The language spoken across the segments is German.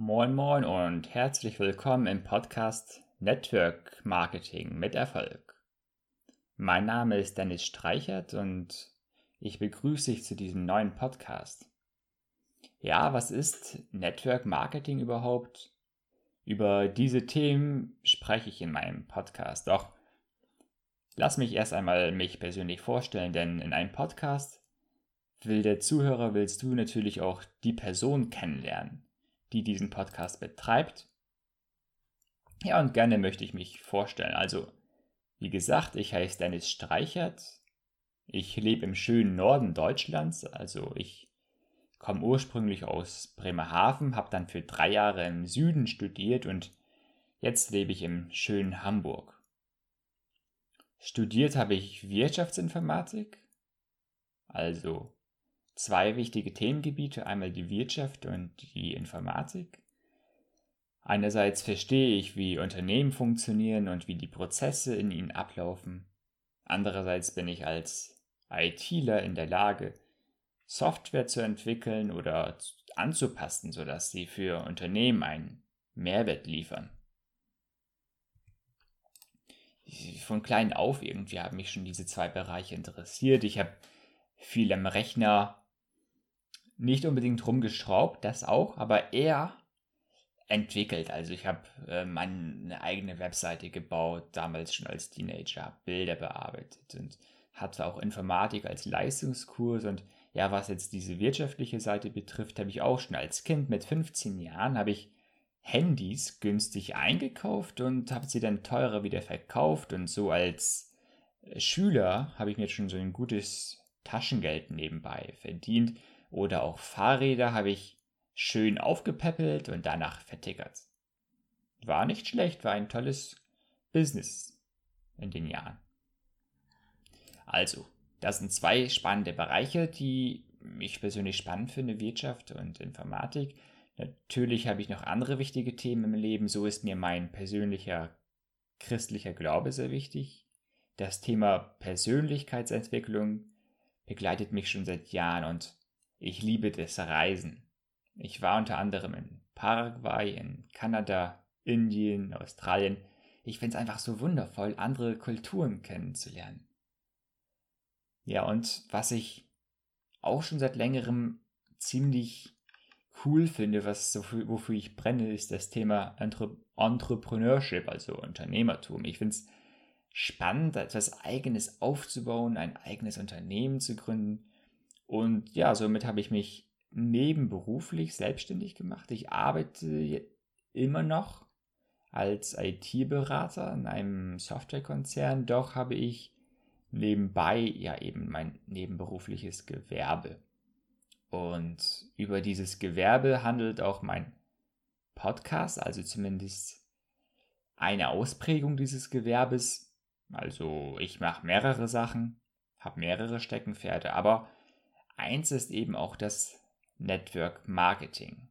Moin Moin und herzlich willkommen im Podcast Network Marketing mit Erfolg. Mein Name ist Dennis Streichert und ich begrüße dich zu diesem neuen Podcast. Ja, was ist Network Marketing überhaupt? Über diese Themen spreche ich in meinem Podcast. Doch lass mich erst einmal mich persönlich vorstellen, denn in einem Podcast will der Zuhörer, willst du natürlich auch die Person kennenlernen die diesen Podcast betreibt. Ja, und gerne möchte ich mich vorstellen. Also, wie gesagt, ich heiße Dennis Streichert. Ich lebe im schönen Norden Deutschlands. Also, ich komme ursprünglich aus Bremerhaven, habe dann für drei Jahre im Süden studiert und jetzt lebe ich im schönen Hamburg. Studiert habe ich Wirtschaftsinformatik, also zwei wichtige Themengebiete, einmal die Wirtschaft und die Informatik. Einerseits verstehe ich, wie Unternehmen funktionieren und wie die Prozesse in ihnen ablaufen. Andererseits bin ich als ITler in der Lage, Software zu entwickeln oder anzupassen, sodass sie für Unternehmen einen Mehrwert liefern. Von klein auf irgendwie haben mich schon diese zwei Bereiche interessiert. Ich habe viel am Rechner nicht unbedingt rumgeschraubt, das auch, aber eher entwickelt. Also ich habe äh, meine eigene Webseite gebaut, damals schon als Teenager, Bilder bearbeitet und hatte auch Informatik als Leistungskurs und ja, was jetzt diese wirtschaftliche Seite betrifft, habe ich auch schon als Kind mit 15 Jahren habe ich Handys günstig eingekauft und habe sie dann teurer wieder verkauft und so als Schüler habe ich mir schon so ein gutes Taschengeld nebenbei verdient oder auch Fahrräder habe ich schön aufgepäppelt und danach vertickert. War nicht schlecht, war ein tolles Business in den Jahren. Also, das sind zwei spannende Bereiche, die ich persönlich spannend finde, Wirtschaft und Informatik. Natürlich habe ich noch andere wichtige Themen im Leben. So ist mir mein persönlicher christlicher Glaube sehr wichtig. Das Thema Persönlichkeitsentwicklung begleitet mich schon seit Jahren und ich liebe das Reisen. Ich war unter anderem in Paraguay, in Kanada, Indien, Australien. Ich finde es einfach so wundervoll, andere Kulturen kennenzulernen. Ja, und was ich auch schon seit längerem ziemlich cool finde, was wofür ich brenne, ist das Thema Entre Entrepreneurship, also Unternehmertum. Ich finde es spannend, etwas Eigenes aufzubauen, ein eigenes Unternehmen zu gründen und ja, somit habe ich mich nebenberuflich selbstständig gemacht. Ich arbeite immer noch als IT-Berater in einem Softwarekonzern, doch habe ich nebenbei ja eben mein nebenberufliches Gewerbe. Und über dieses Gewerbe handelt auch mein Podcast, also zumindest eine Ausprägung dieses Gewerbes. Also ich mache mehrere Sachen, habe mehrere Steckenpferde, aber Eins ist eben auch das Network Marketing.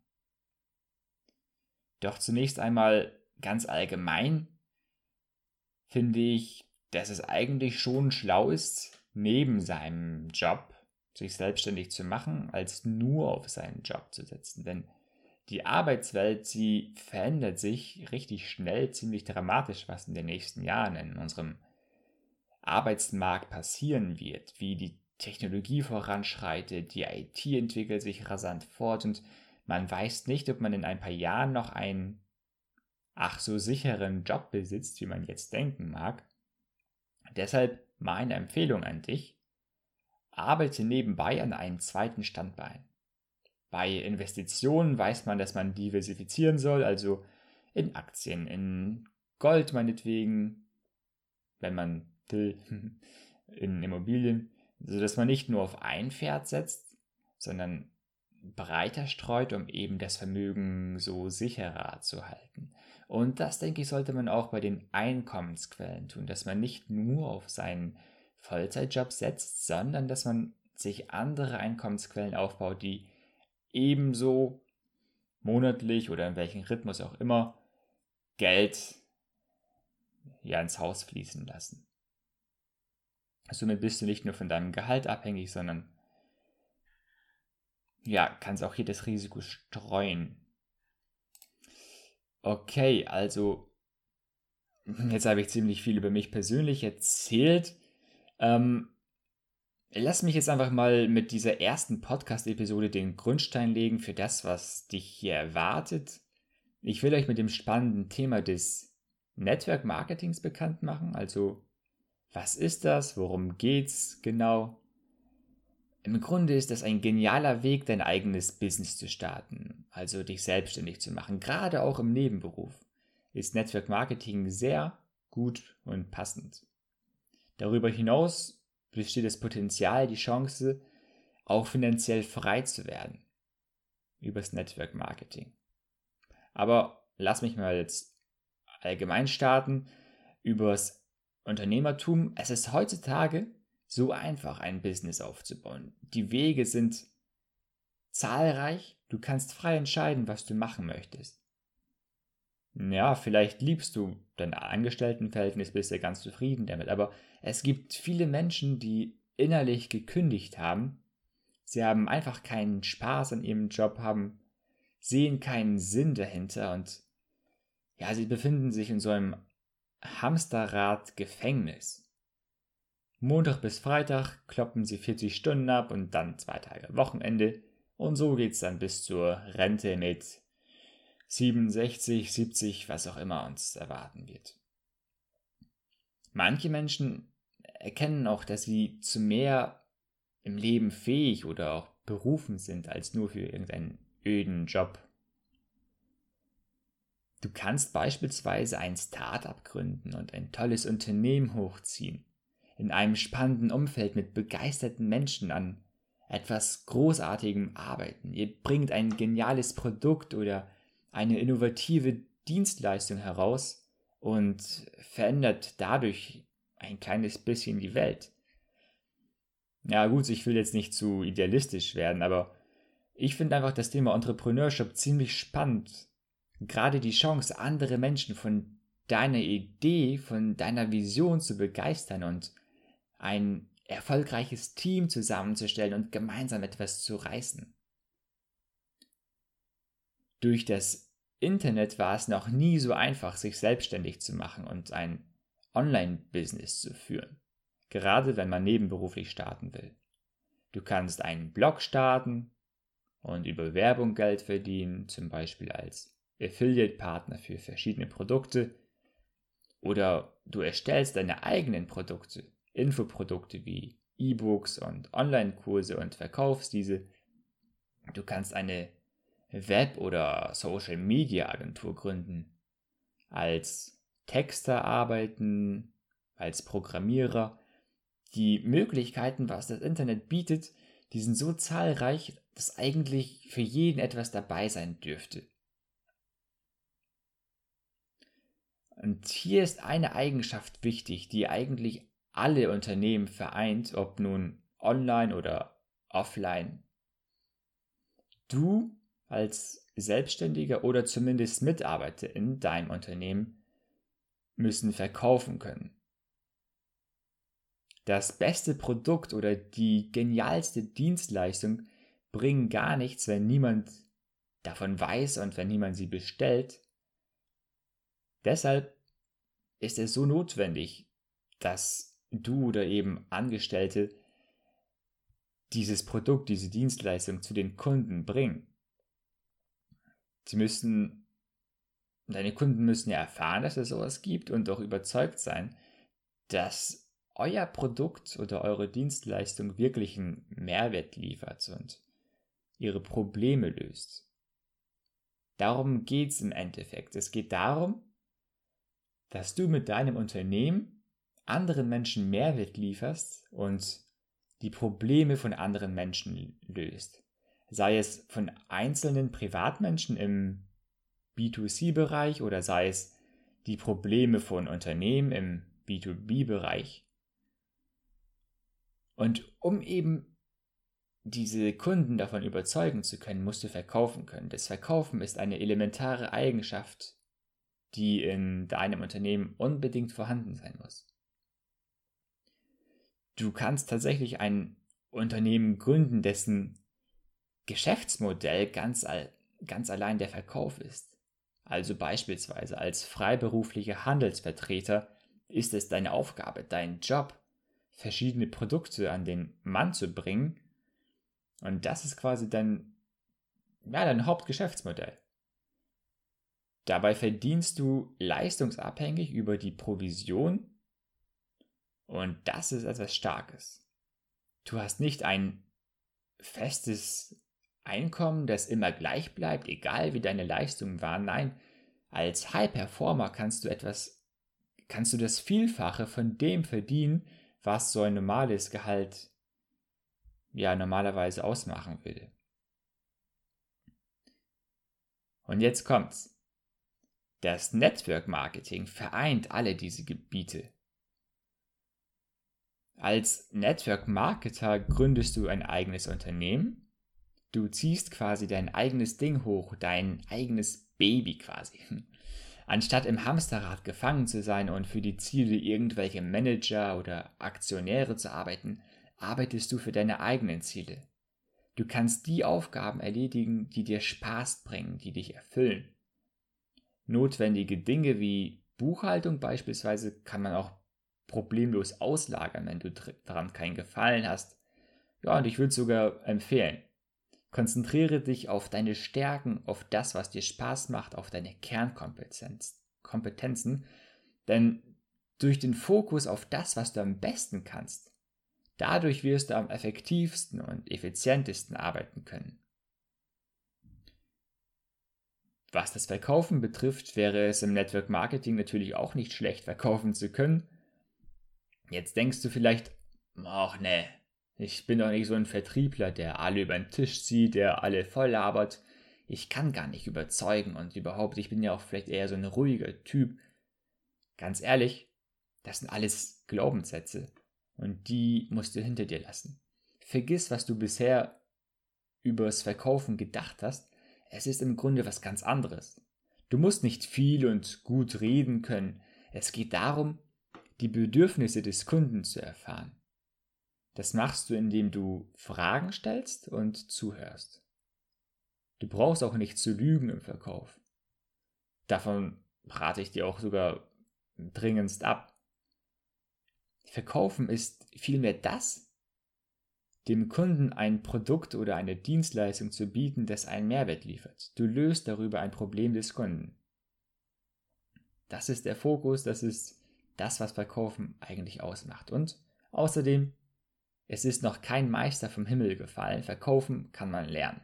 Doch zunächst einmal ganz allgemein finde ich, dass es eigentlich schon schlau ist, neben seinem Job sich selbstständig zu machen, als nur auf seinen Job zu setzen. Denn die Arbeitswelt, sie verändert sich richtig schnell, ziemlich dramatisch, was in den nächsten Jahren in unserem Arbeitsmarkt passieren wird, wie die Technologie voranschreitet, die IT entwickelt sich rasant fort und man weiß nicht, ob man in ein paar Jahren noch einen ach so sicheren Job besitzt, wie man jetzt denken mag. Deshalb meine Empfehlung an dich, arbeite nebenbei an einem zweiten Standbein. Bei Investitionen weiß man, dass man diversifizieren soll, also in Aktien, in Gold meinetwegen, wenn man will, in Immobilien sodass man nicht nur auf ein Pferd setzt, sondern breiter streut, um eben das Vermögen so sicherer zu halten. Und das, denke ich, sollte man auch bei den Einkommensquellen tun, dass man nicht nur auf seinen Vollzeitjob setzt, sondern dass man sich andere Einkommensquellen aufbaut, die ebenso monatlich oder in welchem Rhythmus auch immer Geld ja ins Haus fließen lassen. Somit bist du nicht nur von deinem Gehalt abhängig, sondern ja, kannst auch hier das Risiko streuen. Okay, also jetzt habe ich ziemlich viel über mich persönlich erzählt. Ähm, lass mich jetzt einfach mal mit dieser ersten Podcast-Episode den Grundstein legen für das, was dich hier erwartet. Ich will euch mit dem spannenden Thema des Network Marketings bekannt machen. Also, was ist das? Worum geht's genau? Im Grunde ist das ein genialer Weg, dein eigenes Business zu starten, also dich selbstständig zu machen. Gerade auch im Nebenberuf ist Network Marketing sehr gut und passend. Darüber hinaus besteht das Potenzial, die Chance, auch finanziell frei zu werden übers Network Marketing. Aber lass mich mal jetzt allgemein starten übers Unternehmertum. Es ist heutzutage so einfach, ein Business aufzubauen. Die Wege sind zahlreich. Du kannst frei entscheiden, was du machen möchtest. Ja, vielleicht liebst du dein Angestelltenverhältnis, bist du ganz zufrieden damit, aber es gibt viele Menschen, die innerlich gekündigt haben. Sie haben einfach keinen Spaß an ihrem Job, haben, sehen keinen Sinn dahinter und ja, sie befinden sich in so einem Hamsterrad-Gefängnis. Montag bis Freitag kloppen sie 40 Stunden ab und dann zwei Tage Wochenende. Und so geht's dann bis zur Rente mit 67, 70, was auch immer uns erwarten wird. Manche Menschen erkennen auch, dass sie zu mehr im Leben fähig oder auch berufen sind, als nur für irgendeinen öden Job. Du kannst beispielsweise ein Start-up gründen und ein tolles Unternehmen hochziehen in einem spannenden Umfeld mit begeisterten Menschen an etwas Großartigem arbeiten. Ihr bringt ein geniales Produkt oder eine innovative Dienstleistung heraus und verändert dadurch ein kleines bisschen die Welt. Ja gut, ich will jetzt nicht zu idealistisch werden, aber ich finde einfach das Thema Entrepreneurship ziemlich spannend. Gerade die Chance, andere Menschen von deiner Idee, von deiner Vision zu begeistern und ein erfolgreiches Team zusammenzustellen und gemeinsam etwas zu reißen. Durch das Internet war es noch nie so einfach, sich selbstständig zu machen und ein Online-Business zu führen, gerade wenn man nebenberuflich starten will. Du kannst einen Blog starten und über Werbung Geld verdienen, zum Beispiel als Affiliate-Partner für verschiedene Produkte, oder du erstellst deine eigenen Produkte Infoprodukte wie E-Books und Online-Kurse und verkaufst diese. Du kannst eine Web- oder Social-Media-Agentur gründen, als Texter arbeiten, als Programmierer. Die Möglichkeiten, was das Internet bietet, die sind so zahlreich, dass eigentlich für jeden etwas dabei sein dürfte. Und hier ist eine Eigenschaft wichtig, die eigentlich alle Unternehmen vereint, ob nun online oder offline. Du als Selbstständiger oder zumindest Mitarbeiter in deinem Unternehmen müssen verkaufen können. Das beste Produkt oder die genialste Dienstleistung bringen gar nichts, wenn niemand davon weiß und wenn niemand sie bestellt. Deshalb ist es so notwendig, dass du oder eben Angestellte dieses Produkt, diese Dienstleistung zu den Kunden bringen. Sie müssen, deine Kunden müssen ja erfahren, dass es sowas gibt und auch überzeugt sein, dass euer Produkt oder eure Dienstleistung wirklich einen Mehrwert liefert und ihre Probleme löst. Darum geht es im Endeffekt. Es geht darum, dass du mit deinem Unternehmen anderen Menschen Mehrwert lieferst und die Probleme von anderen Menschen löst. Sei es von einzelnen Privatmenschen im B2C-Bereich oder sei es die Probleme von Unternehmen im B2B-Bereich. Und um eben diese Kunden davon überzeugen zu können, musst du verkaufen können. Das Verkaufen ist eine elementare Eigenschaft, die in deinem Unternehmen unbedingt vorhanden sein muss du kannst tatsächlich ein Unternehmen gründen, dessen Geschäftsmodell ganz, ganz allein der Verkauf ist. Also beispielsweise als freiberuflicher Handelsvertreter ist es deine Aufgabe, dein Job, verschiedene Produkte an den Mann zu bringen. Und das ist quasi dein, ja, dein Hauptgeschäftsmodell. Dabei verdienst du leistungsabhängig über die Provision und das ist etwas Starkes. Du hast nicht ein festes Einkommen, das immer gleich bleibt, egal wie deine Leistungen waren. Nein, als High Performer kannst du etwas, kannst du das Vielfache von dem verdienen, was so ein normales Gehalt ja normalerweise ausmachen würde. Und jetzt kommt's. Das Network Marketing vereint alle diese Gebiete. Als Network Marketer gründest du ein eigenes Unternehmen. Du ziehst quasi dein eigenes Ding hoch, dein eigenes Baby quasi. Anstatt im Hamsterrad gefangen zu sein und für die Ziele irgendwelche Manager oder Aktionäre zu arbeiten, arbeitest du für deine eigenen Ziele. Du kannst die Aufgaben erledigen, die dir Spaß bringen, die dich erfüllen. Notwendige Dinge wie Buchhaltung beispielsweise kann man auch problemlos auslagern, wenn du daran keinen Gefallen hast. Ja, und ich würde sogar empfehlen, konzentriere dich auf deine Stärken, auf das, was dir Spaß macht, auf deine Kernkompetenzen, Kompetenzen, denn durch den Fokus auf das, was du am besten kannst, dadurch wirst du am effektivsten und effizientesten arbeiten können. Was das Verkaufen betrifft, wäre es im Network Marketing natürlich auch nicht schlecht, verkaufen zu können, Jetzt denkst du vielleicht, ach ne, ich bin doch nicht so ein Vertriebler, der alle über den Tisch zieht, der alle voll labert. Ich kann gar nicht überzeugen und überhaupt, ich bin ja auch vielleicht eher so ein ruhiger Typ. Ganz ehrlich, das sind alles Glaubenssätze und die musst du hinter dir lassen. Vergiss, was du bisher übers Verkaufen gedacht hast. Es ist im Grunde was ganz anderes. Du musst nicht viel und gut reden können. Es geht darum, die Bedürfnisse des Kunden zu erfahren. Das machst du, indem du Fragen stellst und zuhörst. Du brauchst auch nicht zu lügen im Verkauf. Davon rate ich dir auch sogar dringendst ab. Verkaufen ist vielmehr das, dem Kunden ein Produkt oder eine Dienstleistung zu bieten, das einen Mehrwert liefert. Du löst darüber ein Problem des Kunden. Das ist der Fokus, das ist das, was Verkaufen eigentlich ausmacht. Und außerdem, es ist noch kein Meister vom Himmel gefallen. Verkaufen kann man lernen.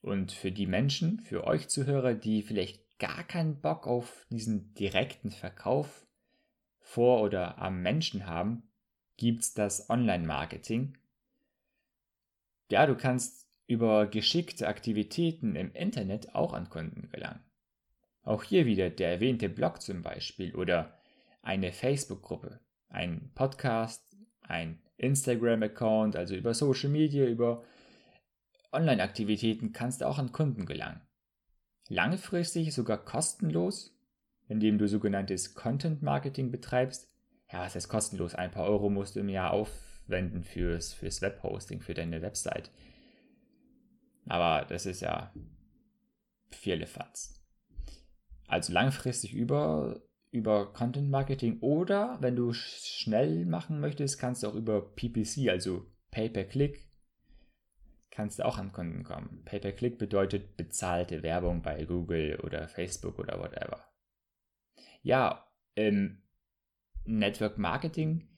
Und für die Menschen, für euch Zuhörer, die vielleicht gar keinen Bock auf diesen direkten Verkauf vor oder am Menschen haben, gibt es das Online-Marketing. Ja, du kannst über geschickte Aktivitäten im Internet auch an Kunden gelangen. Auch hier wieder der erwähnte Blog zum Beispiel oder eine Facebook-Gruppe, ein Podcast, ein Instagram-Account, also über Social Media, über Online-Aktivitäten kannst du auch an Kunden gelangen. Langfristig sogar kostenlos, indem du sogenanntes Content Marketing betreibst. Ja, was heißt kostenlos? Ein paar Euro musst du im Jahr aufwenden fürs, fürs Webhosting, für deine Website. Aber das ist ja viele Fatz. Also langfristig über, über Content Marketing oder wenn du schnell machen möchtest, kannst du auch über PPC, also Pay-per-Click, kannst du auch an Kunden kommen. Pay-per-Click bedeutet bezahlte Werbung bei Google oder Facebook oder whatever. Ja, im Network Marketing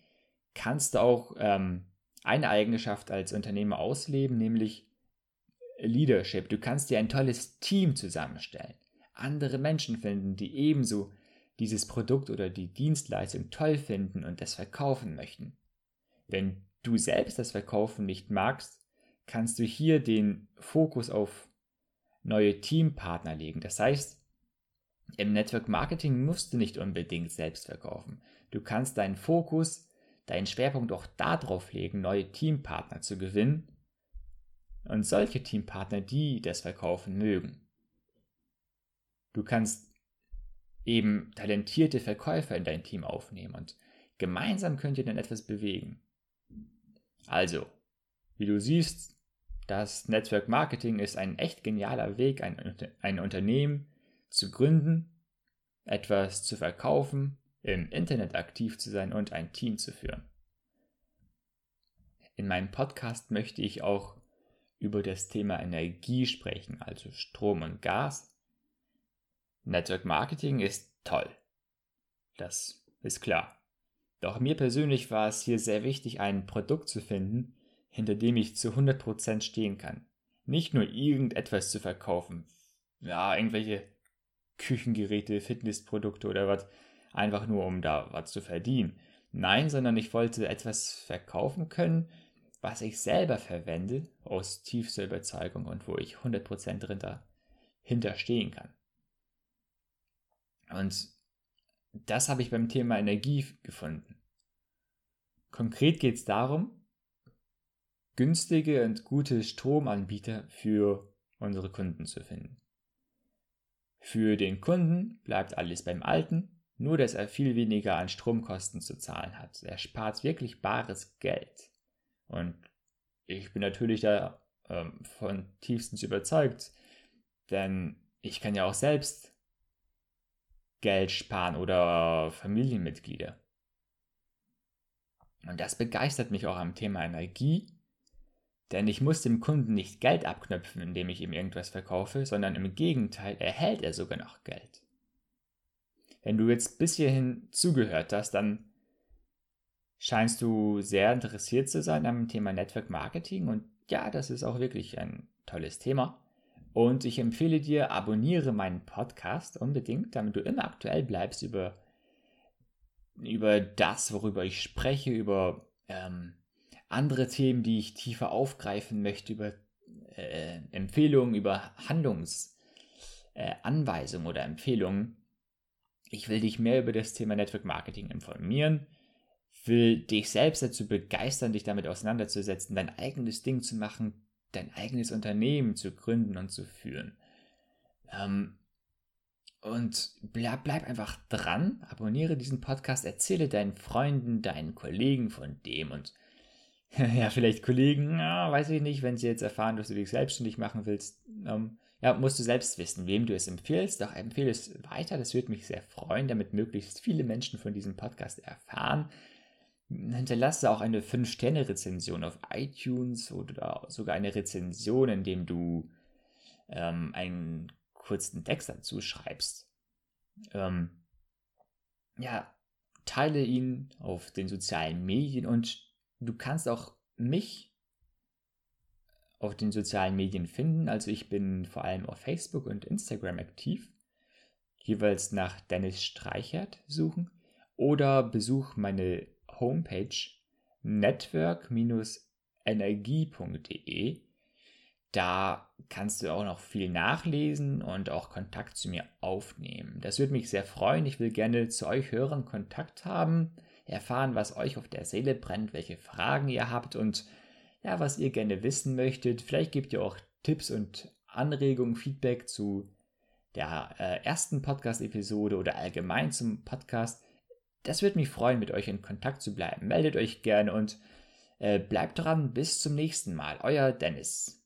kannst du auch ähm, eine Eigenschaft als Unternehmer ausleben, nämlich Leadership. Du kannst dir ein tolles Team zusammenstellen andere Menschen finden, die ebenso dieses Produkt oder die Dienstleistung toll finden und es verkaufen möchten. Wenn du selbst das Verkaufen nicht magst, kannst du hier den Fokus auf neue Teampartner legen. Das heißt, im Network Marketing musst du nicht unbedingt selbst verkaufen. Du kannst deinen Fokus, deinen Schwerpunkt auch darauf legen, neue Teampartner zu gewinnen und solche Teampartner, die das Verkaufen mögen. Du kannst eben talentierte Verkäufer in dein Team aufnehmen und gemeinsam könnt ihr dann etwas bewegen. Also, wie du siehst, das Network Marketing ist ein echt genialer Weg, ein, ein Unternehmen zu gründen, etwas zu verkaufen, im Internet aktiv zu sein und ein Team zu führen. In meinem Podcast möchte ich auch über das Thema Energie sprechen, also Strom und Gas. Network Marketing ist toll. Das ist klar. Doch mir persönlich war es hier sehr wichtig, ein Produkt zu finden, hinter dem ich zu 100% stehen kann. Nicht nur irgendetwas zu verkaufen. Ja, irgendwelche Küchengeräte, Fitnessprodukte oder was, einfach nur um da was zu verdienen. Nein, sondern ich wollte etwas verkaufen können, was ich selber verwende, aus tiefster Überzeugung und wo ich 100% dahinter hinterstehen kann. Und das habe ich beim Thema Energie gefunden. Konkret geht es darum, günstige und gute Stromanbieter für unsere Kunden zu finden. Für den Kunden bleibt alles beim Alten, nur dass er viel weniger an Stromkosten zu zahlen hat. Er spart wirklich bares Geld. Und ich bin natürlich da ähm, von tiefstens überzeugt, denn ich kann ja auch selbst Geld sparen oder Familienmitglieder. Und das begeistert mich auch am Thema Energie, denn ich muss dem Kunden nicht Geld abknöpfen, indem ich ihm irgendwas verkaufe, sondern im Gegenteil erhält er sogar noch Geld. Wenn du jetzt bis hierhin zugehört hast, dann scheinst du sehr interessiert zu sein am Thema Network Marketing und ja, das ist auch wirklich ein tolles Thema. Und ich empfehle dir, abonniere meinen Podcast unbedingt, damit du immer aktuell bleibst über, über das, worüber ich spreche, über ähm, andere Themen, die ich tiefer aufgreifen möchte, über äh, Empfehlungen, über Handlungsanweisungen äh, oder Empfehlungen. Ich will dich mehr über das Thema Network Marketing informieren will dich selbst dazu begeistern, dich damit auseinanderzusetzen, dein eigenes Ding zu machen, dein eigenes Unternehmen zu gründen und zu führen. Ähm, und bleib, bleib einfach dran, abonniere diesen Podcast, erzähle deinen Freunden, deinen Kollegen von dem und ja, vielleicht Kollegen, ja, weiß ich nicht, wenn sie jetzt erfahren, dass du dich selbstständig machen willst, ähm, ja, musst du selbst wissen, wem du es empfiehlst. Doch empfehle es weiter, das würde mich sehr freuen, damit möglichst viele Menschen von diesem Podcast erfahren hinterlasse auch eine 5-Sterne-Rezension auf iTunes oder sogar eine Rezension, in dem du ähm, einen kurzen Text dazu schreibst. Ähm, ja, teile ihn auf den sozialen Medien und du kannst auch mich auf den sozialen Medien finden. Also ich bin vor allem auf Facebook und Instagram aktiv. Jeweils nach Dennis Streichert suchen oder besuch meine Homepage network-energie.de. Da kannst du auch noch viel nachlesen und auch Kontakt zu mir aufnehmen. Das würde mich sehr freuen. Ich will gerne zu euch hören, Kontakt haben, erfahren, was euch auf der Seele brennt, welche Fragen ihr habt und ja, was ihr gerne wissen möchtet. Vielleicht gebt ihr auch Tipps und Anregungen, Feedback zu der äh, ersten Podcast-Episode oder allgemein zum Podcast. Das würde mich freuen, mit euch in Kontakt zu bleiben. Meldet euch gerne und äh, bleibt dran. Bis zum nächsten Mal. Euer Dennis.